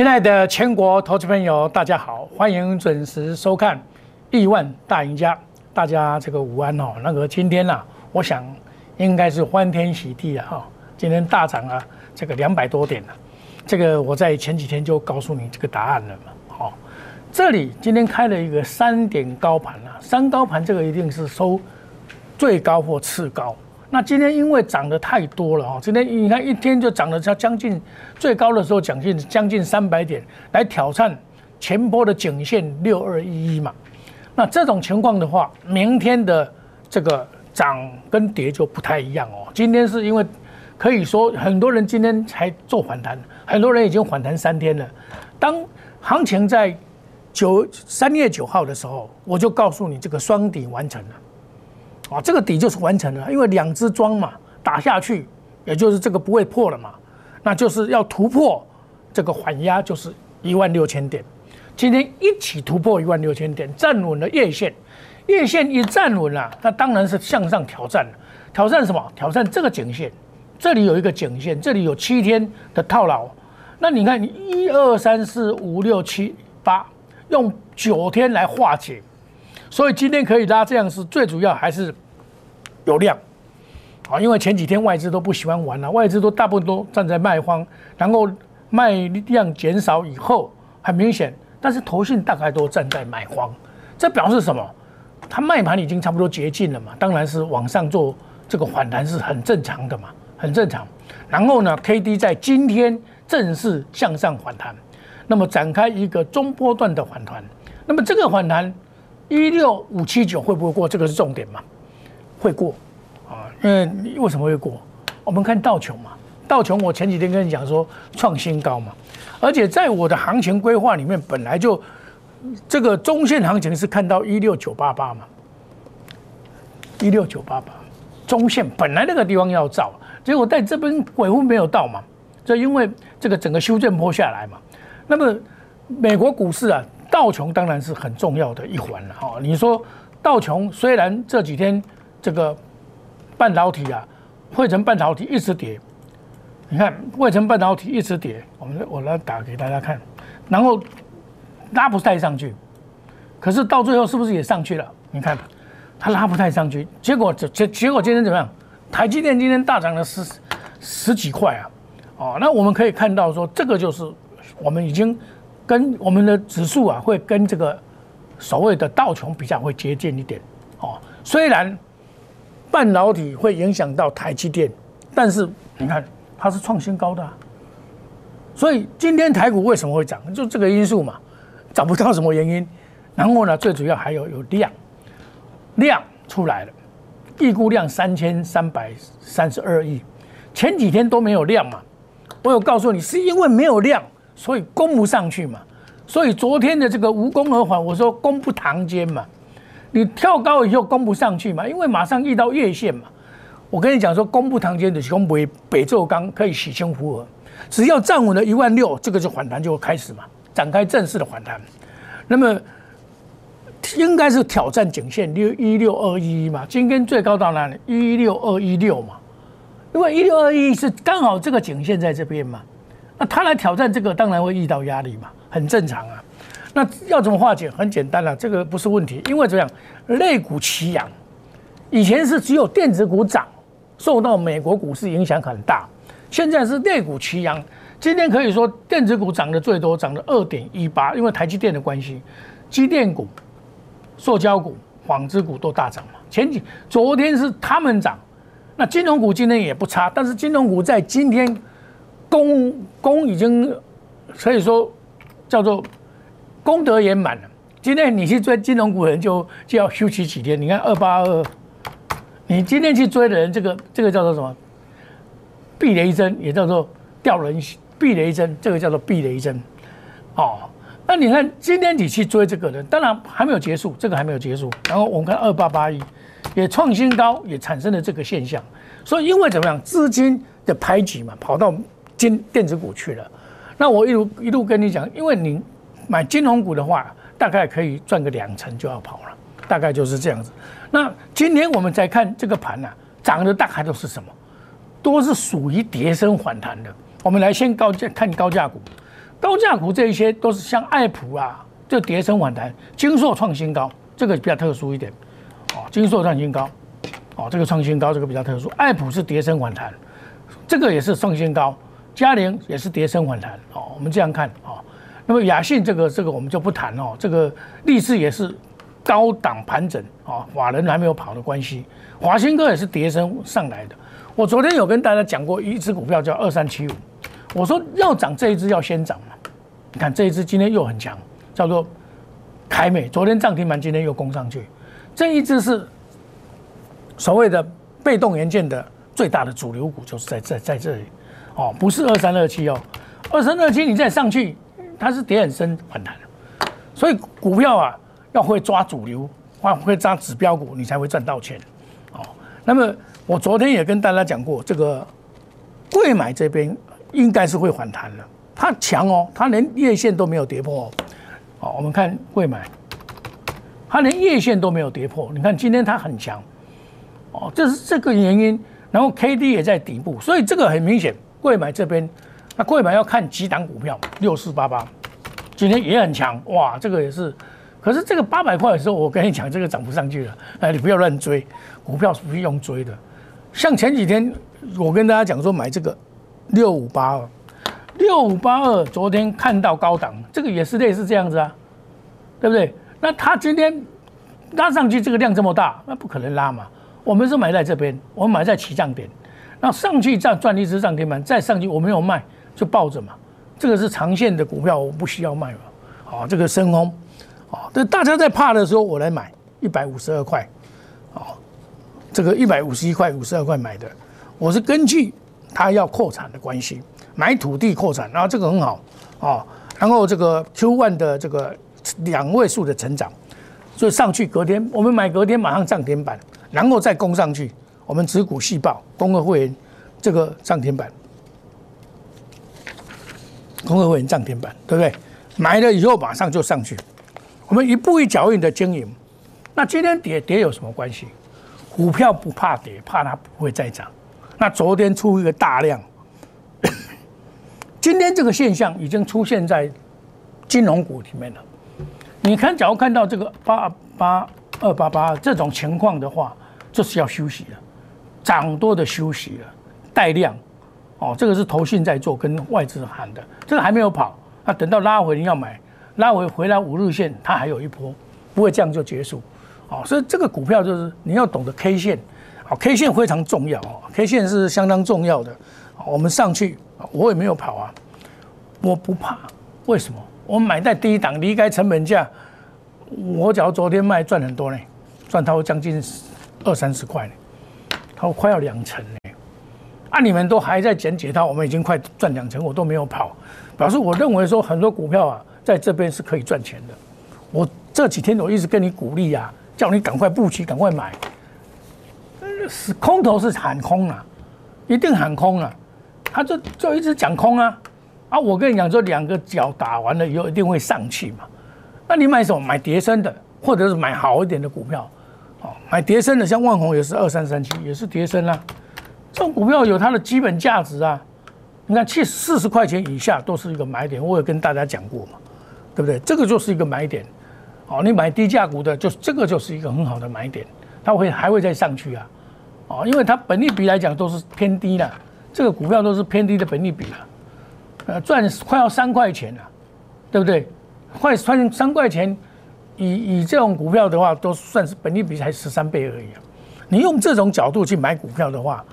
亲爱的全国投资朋友，大家好，欢迎准时收看《亿万大赢家》。大家这个午安哦。那个今天呢，我想应该是欢天喜地啊哈。今天大涨啊，这个两百多点了。这个我在前几天就告诉你这个答案了嘛。好，这里今天开了一个三点高盘啊，三高盘这个一定是收最高或次高。那今天因为涨得太多了哦，今天你看一天就涨了将近最高的时候将近将近三百点，来挑战前波的颈线六二一一嘛。那这种情况的话，明天的这个涨跟跌就不太一样哦。今天是因为可以说很多人今天才做反弹，很多人已经反弹三天了。当行情在九三月九号的时候，我就告诉你这个双底完成了。啊，这个底就是完成了，因为两只桩嘛打下去，也就是这个不会破了嘛，那就是要突破这个缓压，就是一万六千点。今天一起突破一万六千点，站稳了月线，月线一站稳了，那当然是向上挑战了。挑战什么？挑战这个颈线，这里有一个颈线，这里有七天的套牢。那你看，一二三四五六七八，用九天来化解。所以今天可以拉这样是最主要还是有量啊，因为前几天外资都不喜欢玩了，外资都大部分都站在卖方，然后卖量减少以后很明显，但是投信大概都站在买方，这表示什么？它卖盘已经差不多接近了嘛，当然是往上做这个反弹是很正常的嘛，很正常。然后呢，K D 在今天正式向上反弹，那么展开一个中波段的反弹，那么这个反弹。一六五七九会不会过？这个是重点嘛？会过啊，因为为什么会过？我们看道琼嘛，道琼我前几天跟你讲说创新高嘛，而且在我的行情规划里面，本来就这个中线行情是看到一六九八八嘛，一六九八八中线本来那个地方要造，结果在这边尾部没有到嘛，就因为这个整个修正坡下来嘛，那么美国股市啊。道琼当然是很重要的一环了哈。你说道琼虽然这几天这个半导体啊，汇成半导体一直跌，你看汇成半导体一直跌，我们我来打给大家看，然后拉不太上去，可是到最后是不是也上去了？你看它拉不太上去，结果结结结果今天怎么样？台积电今天大涨了十十几块啊！哦，那我们可以看到说，这个就是我们已经。跟我们的指数啊，会跟这个所谓的道琼比较会接近一点哦。虽然半导体会影响到台积电，但是你看它是创新高的，所以今天台股为什么会涨？就这个因素嘛，找不到什么原因。然后呢，最主要还有有量，量出来了，预估量三千三百三十二亿，前几天都没有量嘛。我有告诉你，是因为没有量。所以攻不上去嘛，所以昨天的这个无功而返，我说攻不堂间嘛，你跳高以后攻不上去嘛，因为马上遇到月线嘛。我跟你讲说，攻不堂间的攻北北宙钢可以洗清湖河，只要站稳了一万六，这个就反弹就会开始嘛，展开正式的反弹。那么应该是挑战颈线六一六二一嘛，今天最高到哪里？一六二一六嘛，因为一六二一是刚好这个颈线在这边嘛。那他来挑战这个，当然会遇到压力嘛，很正常啊。那要怎么化解？很简单了，这个不是问题，因为怎样，类股齐扬，以前是只有电子股涨，受到美国股市影响很大，现在是类股齐扬。今天可以说电子股涨得最多，涨了二点一八，因为台积电的关系，机电股、塑胶股、纺织股都大涨嘛。前几昨天是他们涨，那金融股今天也不差，但是金融股在今天。功功已经可以说叫做功德圆满了。今天你去追金融股人就就要休息几天。你看二八二，你今天去追的人，这个这个叫做什么？避雷针也叫做吊人避雷针，这个叫做避雷针。哦，那你看今天你去追这个人，当然还没有结束，这个还没有结束。然后我们看二八八一也创新高，也产生了这个现象。所以因为怎么样，资金的排挤嘛，跑到。金电子股去了，那我一路一路跟你讲，因为你买金融股的话，大概可以赚个两成就要跑了，大概就是这样子。那今天我们再看这个盘呢，涨的大概都是什么？都是属于跌升反弹的。我们来先高价看高价股，高价股这一些都是像爱普啊，这跌升反弹，金硕创新高，这个比较特殊一点，哦，金硕创新高，哦，这个创新高，这个比较特殊，爱普是跌升反弹，这个也是创新高，嘉陵也是跌升反弹，哦，我们这样看，哦，那么雅信这个这个我们就不谈哦，这个力士也是高档盘整，哦，法人还没有跑的关系，华兴哥也是跌升上来的，我昨天有跟大家讲过一只股票叫二三七五。我说要涨这一只要先涨嘛，你看这一只今天又很强，叫做凯美，昨天涨停板，今天又攻上去，这一只是所谓的被动元件的最大的主流股，就是在在在这里，哦，不是二三二七哦，二三二七你再上去，它是跌很深反弹所以股票啊要会抓主流，会会抓指标股，你才会赚到钱，哦，那么我昨天也跟大家讲过，这个贵买这边。应该是会反弹了，它强哦，它连月线都没有跌破哦。好，我们看贵买，它连月线都没有跌破。你看今天它很强哦，这是这个原因。然后 K D 也在底部，所以这个很明显，贵买这边，那贵买要看几档股票，六四八八，今天也很强哇，这个也是。可是这个八百块的时候，我跟你讲，这个涨不上去了，哎，你不要乱追，股票是不用追的。像前几天我跟大家讲说买这个。六五八二，六五八二，昨天看到高档，这个也是类似这样子啊，对不对？那它今天拉上去，这个量这么大，那不可能拉嘛。我们是买在这边，我们买在起涨点，那上去再赚一只涨停板，再上去我没有卖，就抱着嘛。这个是长线的股票，我不需要卖嘛。好，这个深空，好，这大家在怕的时候，我来买一百五十二块，好，这个一百五十一块、五十二块买的，我是根据。它要扩产的关系，买土地扩产，然后这个很好啊，然后这个 Q one 的这个两位数的成长，所以上去隔天我们买隔天马上涨停板，然后再攻上去，我们持股细报，公会会员这个涨停板，公会会员涨停板，对不对？买了以后马上就上去，我们一步一脚印的经营，那今天跌跌有什么关系？股票不怕跌，怕它不会再涨。那昨天出一个大量，今天这个现象已经出现在金融股里面了。你看，假如看到这个八八二八八这种情况的话，就是要休息了，涨多的休息了，带量哦，这个是投信在做，跟外资喊的，这个还没有跑，那等到拉回你要买，拉回回来五日线，它还有一波，不会这样就结束，哦，所以这个股票就是你要懂得 K 线。好，K 线非常重要哦，K 线是相当重要的。我们上去，我也没有跑啊，我不怕。为什么？我买在低档，离开成本价，我假如昨天卖赚很多呢，赚到将近二三十块呢，它快要两成呢。啊，你们都还在捡解套，我们已经快赚两成，我都没有跑，表示我认为说很多股票啊，在这边是可以赚钱的。我这几天我一直跟你鼓励啊，叫你赶快布局，赶快买。是空头是喊空啊，一定喊空啊，他就就一直讲空啊，啊，我跟你讲说两个脚打完了以后一定会上去嘛，那你买什么？买叠升的，或者是买好一点的股票，哦，买叠升的，像万宏也是二三三七，也是叠升啊，这种股票有它的基本价值啊，你看七四十块钱以下都是一个买点，我有跟大家讲过嘛，对不对？这个就是一个买点，哦，你买低价股的，就这个就是一个很好的买点，它会还会再上去啊。哦，因为它本利比来讲都是偏低的，这个股票都是偏低的本利比了，呃，赚快要三块钱了，对不对？快赚三块钱，以以这种股票的话，都算是本利比才十三倍而已啊。你用这种角度去买股票的话，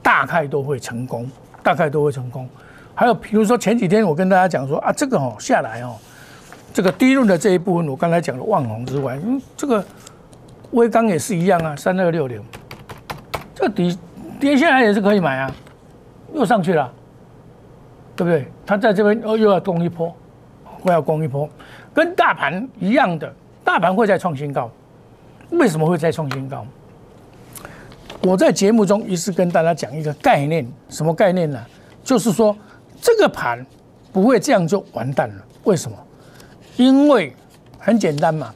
大概都会成功，大概都会成功。还有比如说前几天我跟大家讲说啊，这个哦下来哦，这个低润的这一部分，我刚才讲的万宏之外，嗯，这个微钢也是一样啊，三二六零。这底跌下来也是可以买啊，又上去了，对不对？它在这边哦，又要攻一波，会要攻一波，跟大盘一样的，大盘会再创新高。为什么会再创新高？我在节目中一直跟大家讲一个概念，什么概念呢？就是说这个盘不会这样就完蛋了。为什么？因为很简单嘛，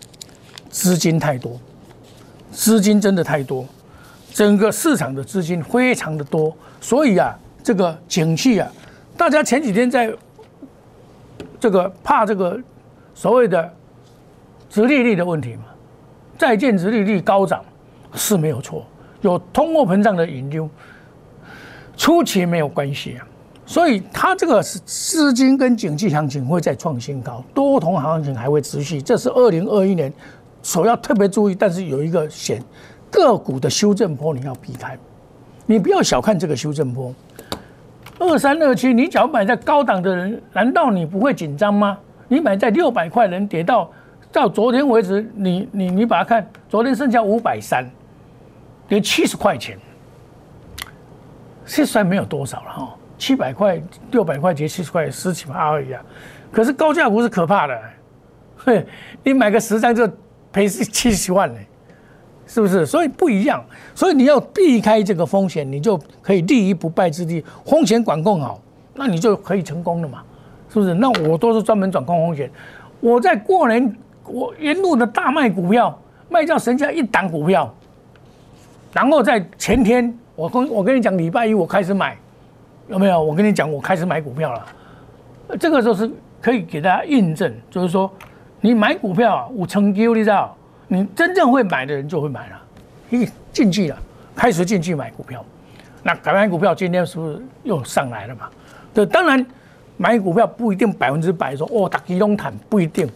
资金太多，资金真的太多。整个市场的资金非常的多，所以啊，这个景气啊，大家前几天在这个怕这个所谓的殖利率的问题嘛，债券殖利率高涨是没有错，有通货膨胀的引流，初期没有关系啊。所以它这个是资金跟经济行情会再创新高，多头行情还会持续，这是二零二一年所要特别注意。但是有一个险，个股的修正波你要避开，你不要小看这个修正波。二三二七，你只要买在高档的人，难道你不会紧张吗？你买在六百块能跌到到昨天为止，你你你把它看，昨天剩下五百三，跌七十块钱，现在没有多少了哈。七百块、六百块，跌七十块，十几万而已啊！可是高价股是可怕的，嘿，你买个十张就赔七十万呢，是不是？所以不一样，所以你要避开这个风险，你就可以立于不败之地。风险管控好，那你就可以成功了嘛，是不是？那我都是专门掌控风险。我在过年，我沿路的大卖股票，卖掉神家一档股票，然后在前天，我跟我跟你讲，礼拜一我开始买。有没有？我跟你讲，我开始买股票了。这个时候是可以给大家印证，就是说，你买股票啊，五成 Q，你知道？你真正会买的人就会买了，一进去了，开始进去买股票。那改买股票今天是不是又上来了嘛？对，当然买股票不一定百分之百说哦，打吉隆坦不一定，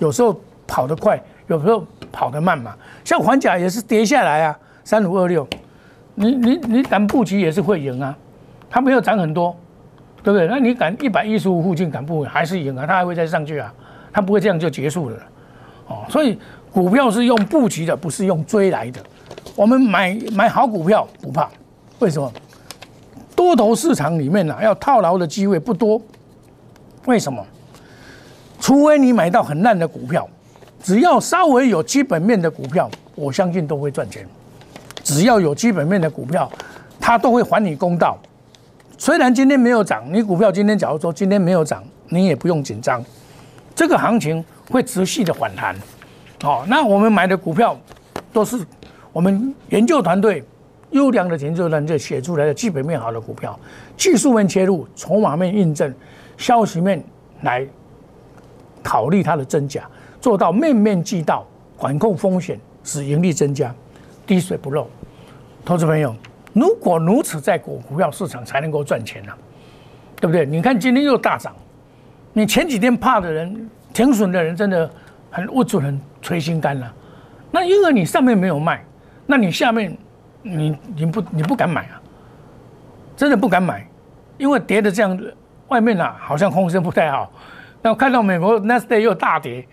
有时候跑得快，有时候跑得慢嘛。像环甲也是跌下来啊，三五二六，你你你敢布局也是会赢啊。它没有涨很多，对不对？那你赶一百一十五附近赶不还是赢啊？它还会再上去啊？它不会这样就结束了，哦。所以股票是用布局的，不是用追来的。我们买买好股票不怕，为什么？多头市场里面呢，要套牢的机会不多。为什么？除非你买到很烂的股票，只要稍微有基本面的股票，我相信都会赚钱。只要有基本面的股票，它都会还你公道。虽然今天没有涨，你股票今天假如说今天没有涨，你也不用紧张，这个行情会持续的反弹。哦，那我们买的股票都是我们研究团队优良的研究团队写出来的基本面好的股票，技术面切入，筹码面印证，消息面来考虑它的真假，做到面面俱到，管控风险，使盈利增加，滴水不漏。投资朋友。如果如此，在股股票市场才能够赚钱呢，对不对？你看今天又大涨，你前几天怕的人、停损的人，真的很无助，很捶心肝了。那因为你上面没有卖，那你下面你你不你不敢买啊？真的不敢买，因为跌的这样，外面啊好像风声不太好。那我看到美国 n e s t a y 又大跌，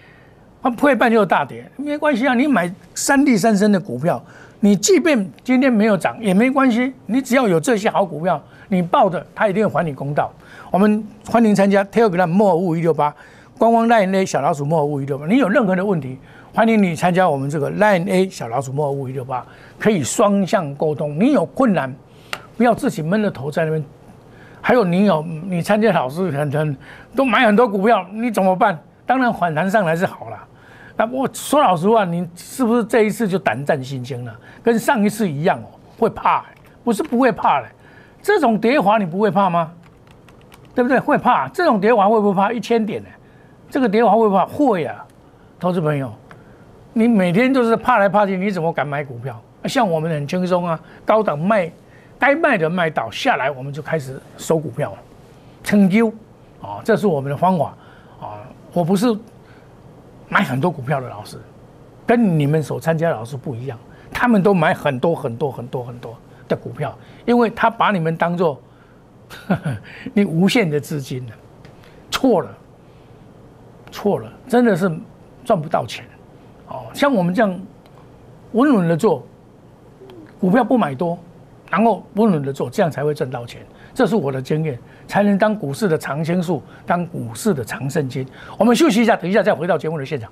它破半又大跌，没关系啊，你买三地三升的股票。你即便今天没有涨也没关系，你只要有这些好股票，你报的他一定会还你公道。我们欢迎参加 Telegram 莫物一六八，观光 Line A 小老鼠莫物一六八。你有任何的问题，欢迎你参加我们这个 Line A 小老鼠莫物一六八，可以双向沟通。你有困难，不要自己闷着头在那边。还有你有你参加老师很很都买很多股票，你怎么办？当然反弹上来是好了。那我说老实话，你是不是这一次就胆战心惊了？跟上一次一样哦，会怕？不是不会怕的，这种跌滑你不会怕吗？对不对？会怕？这种跌滑会不会怕？一千点呢？这个跌滑会不会怕？会啊！投资朋友，你每天都是怕来怕去，你怎么敢买股票？像我们很轻松啊，高档卖，该卖的卖到下来，我们就开始收股票了，成就啊，这是我们的方法啊，我不是。买很多股票的老师，跟你们所参加的老师不一样，他们都买很多很多很多很多的股票，因为他把你们当做 你无限的资金了，错了，错了，真的是赚不到钱。哦，像我们这样稳稳的做股票，不买多，然后稳稳的做，这样才会赚到钱。这是我的经验，才能当股市的常青树，当股市的常胜金。我们休息一下，等一下再回到节目的现场。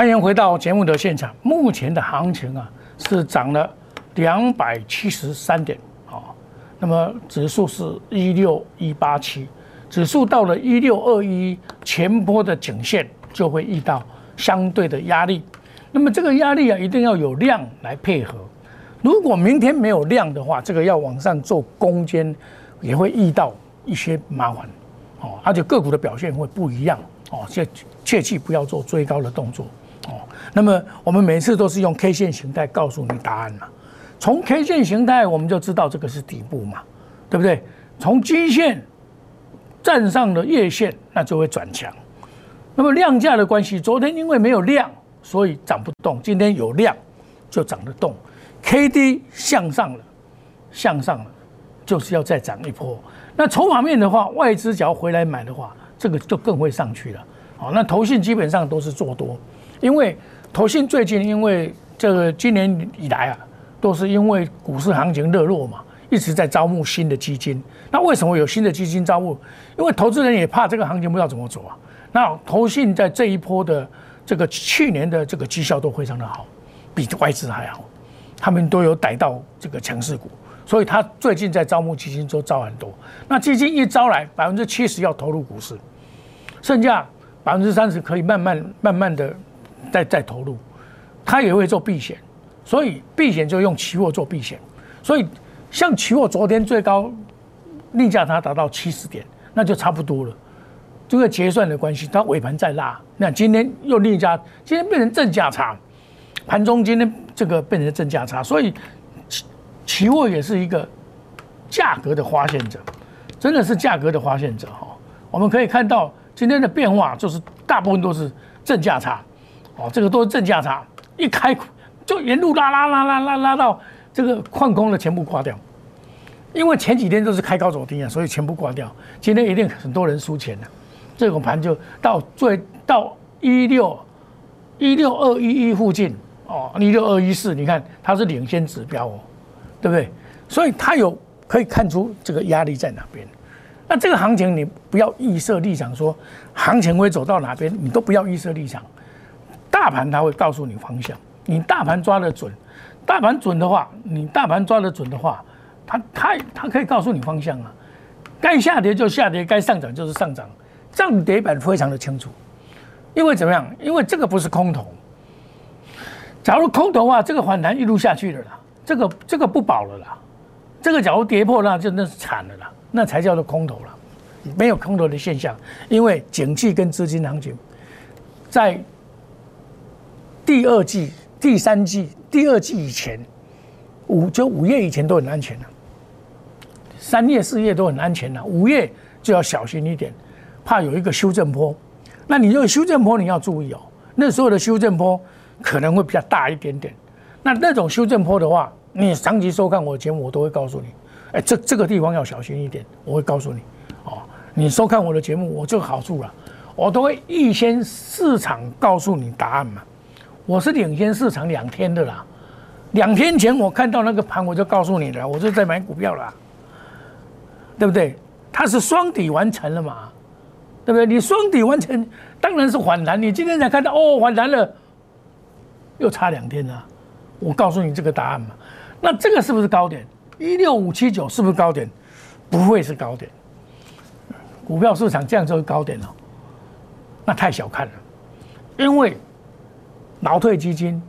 欢迎回到节目的现场。目前的行情啊，是涨了两百七十三点啊。那么指数是一六一八七，指数到了一六二一前波的颈线就会遇到相对的压力。那么这个压力啊，一定要有量来配合。如果明天没有量的话，这个要往上做攻坚，也会遇到一些麻烦哦。而且个股的表现会不一样哦，切切记不要做追高的动作哦。那么我们每次都是用 K 线形态告诉你答案嘛。从 K 线形态，我们就知道这个是底部嘛，对不对？从均线站上了月线，那就会转强。那么量价的关系，昨天因为没有量，所以涨不动；今天有量，就涨得动。K D 向上了，向上了，就是要再涨一波。那筹码面的话，外资只要回来买的话，这个就更会上去了。好，那投信基本上都是做多，因为投信最近因为这个今年以来啊。都是因为股市行情热络嘛，一直在招募新的基金。那为什么有新的基金招募？因为投资人也怕这个行情不知道怎么走啊。那投信在这一波的这个去年的这个绩效都非常的好，比外资还好，他们都有逮到这个强势股，所以他最近在招募基金都招很多。那基金一招来，百分之七十要投入股市，剩下百分之三十可以慢慢慢慢的再再投入，他也会做避险。所以避险就用期货做避险，所以像期货昨天最高逆价它达到七十点，那就差不多了。这个结算的关系，它尾盘再拉，那今天又逆价，今天变成正价差，盘中今天这个变成正价差，所以期期货也是一个价格的发现者，真的是价格的发现者哈。我们可以看到今天的变化，就是大部分都是正价差，哦，这个都是正价差，一开。就沿路拉拉拉拉拉拉到这个矿工的全部挂掉，因为前几天都是开高走低啊，所以全部挂掉。今天一定很多人输钱了，这种盘就到最到一六一六二一一附近哦，一六二一四，你看它是领先指标哦，对不对？所以它有可以看出这个压力在哪边。那这个行情你不要预设立场，说行情会走到哪边，你都不要预设立场。大盘它会告诉你方向。你大盘抓得准，大盘准的话，你大盘抓得准的话，它它它可以告诉你方向啊，该下跌就下跌，该上涨就是上涨，涨跌板非常的清楚。因为怎么样？因为这个不是空头。假如空头的话，这个反弹一路下去了啦，这个这个不保了啦，这个假如跌破那就那是惨了啦，那才叫做空头了，没有空头的现象，因为景气跟资金行情在第二季。第三季、第二季以前，五就五月以前都很安全了，三月、四月都很安全了，五月就要小心一点，怕有一个修正坡。那你这个修正坡你要注意哦，那时候的修正坡可能会比较大一点点。那那种修正坡的话，你长期收看我的节目，我都会告诉你，哎，这这个地方要小心一点，我会告诉你。哦，你收看我的节目，我就好处了，我都会预先市场告诉你答案嘛。我是领先市场两天的啦，两天前我看到那个盘，我就告诉你了，我就在买股票了，对不对？它是双底完成了嘛，对不对？你双底完成，当然是反弹。你今天才看到哦，反弹了，又差两天了。我告诉你这个答案嘛，那这个是不是高点？一六五七九是不是高点？不会是高点。股票市场这样就是高点了，那太小看了，因为。劳退基金、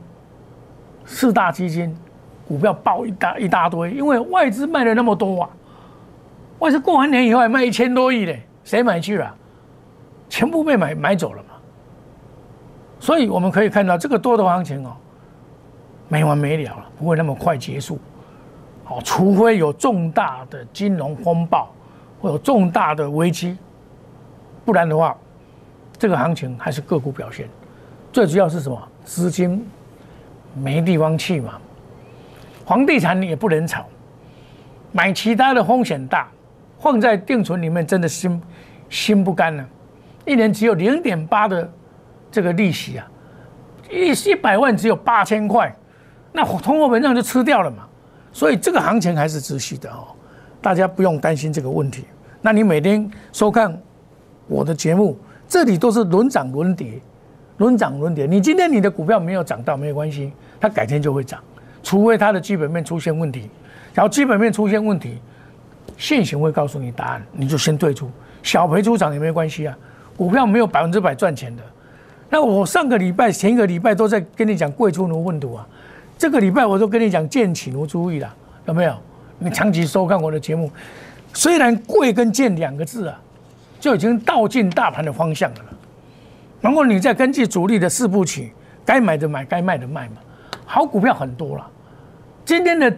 四大基金股票爆一大一大堆，因为外资卖了那么多啊！外资过完年以后还卖一千多亿嘞，谁买去了？全部被买买走了嘛，所以我们可以看到这个多头行情哦，没完没了了，不会那么快结束。好，除非有重大的金融风暴，或有重大的危机，不然的话，这个行情还是个股表现。最主要是什么？资金没地方去嘛。房地产也不能炒，买其他的风险大，放在定存里面真的心心不甘呢。一年只有零点八的这个利息啊，一一百万只有八千块，那通货膨胀就吃掉了嘛。所以这个行情还是持续的哦，大家不用担心这个问题。那你每天收看我的节目，这里都是轮涨轮跌，轮涨轮跌。你今天你的股票没有涨到没有关系，它改天就会涨，除非它的基本面出现问题。然后基本面出现问题，现行会告诉你答案，你就先退出，小赔出场也没关系啊。股票没有百分之百赚钱的。那我上个礼拜、前一个礼拜都在跟你讲贵出奴混土啊。这个礼拜我都跟你讲贱起如注意了，有没有？你长期收看我的节目，虽然贵跟贱两个字啊，就已经倒进大盘的方向了。然后你再根据主力的四部曲，该买的买，该卖的卖嘛。好股票很多了。今天的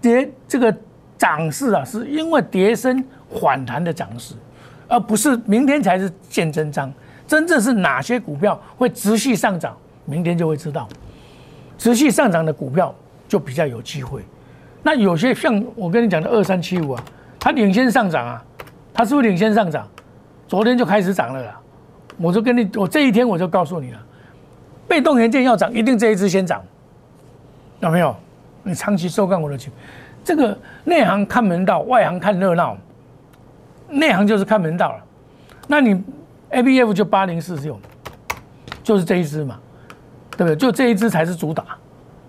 跌这个涨势啊，是因为跌升反弹的涨势，而不是明天才是见真章。真正是哪些股票会持续上涨，明天就会知道。持续上涨的股票就比较有机会。那有些像我跟你讲的二三七五啊，它领先上涨啊，它是不是领先上涨？昨天就开始涨了啦。我就跟你，我这一天我就告诉你了，被动元件要涨，一定这一支先涨，有没有？你长期收看我的节目，这个内行看门道，外行看热闹。内行就是看门道了。那你 A B F 就八零四六，就是这一支嘛。对不对？就这一支才是主打，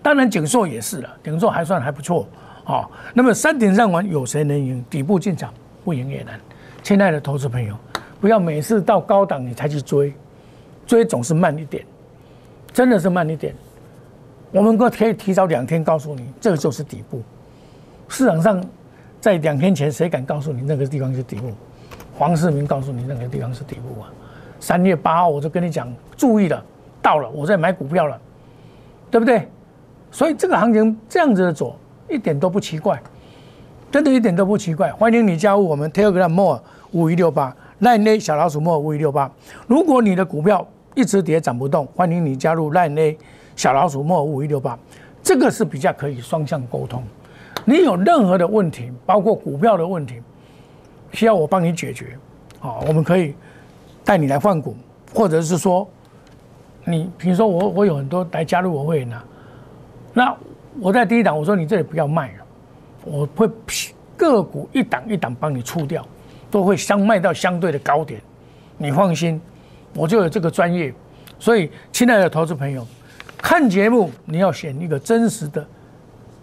当然景硕也是了，景硕还算还不错好。那么三点上完，有谁能赢？底部进场不赢也难。亲爱的投资朋友，不要每次到高档你才去追，追总是慢一点，真的是慢一点。我们可以提早两天告诉你，这个就是底部。市场上在两天前谁敢告诉你那个地方是底部？黄世明告诉你那个地方是底部啊。三月八号我就跟你讲，注意了。到了，我在买股票了，对不对？所以这个行情这样子的走，一点都不奇怪，真的一点都不奇怪。欢迎你加入我们 Telegram More 五一六八，Line A 小老鼠 More 五一六八。如果你的股票一直跌涨不动，欢迎你加入 Line A 小老鼠 More 五一六八。这个是比较可以双向沟通。你有任何的问题，包括股票的问题，需要我帮你解决，好，我们可以带你来换股，或者是说。你比如说我我有很多来加入我会员呐，那我在第一档我说你这里不要卖了，我会个股一档一档帮你出掉，都会相卖到相对的高点，你放心，我就有这个专业，所以亲爱的投资朋友，看节目你要选一个真实的，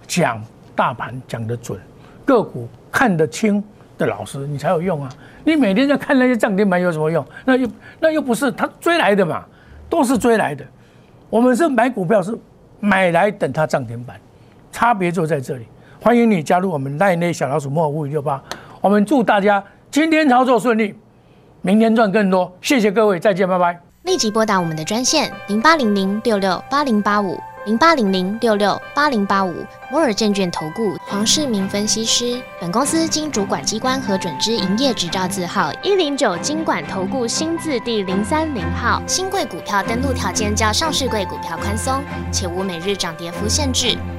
讲大盘讲得准，个股看得清的老师，你才有用啊！你每天在看那些涨停板有什么用？那又那又不是他追来的嘛。都是追来的，我们是买股票是买来等它涨停板，差别就在这里。欢迎你加入我们赖内小老鼠莫五五六八，我们祝大家今天操作顺利，明天赚更多。谢谢各位，再见，拜拜。立即拨打我们的专线零八零零六六八零八五。零八零零六六八零八五摩尔证券投顾黄世明分析师，本公司经主管机关核准之营业执照字号一零九经管投顾新字第零三零号。新贵股票登录条件较上市贵股票宽松，且无每日涨跌幅限制。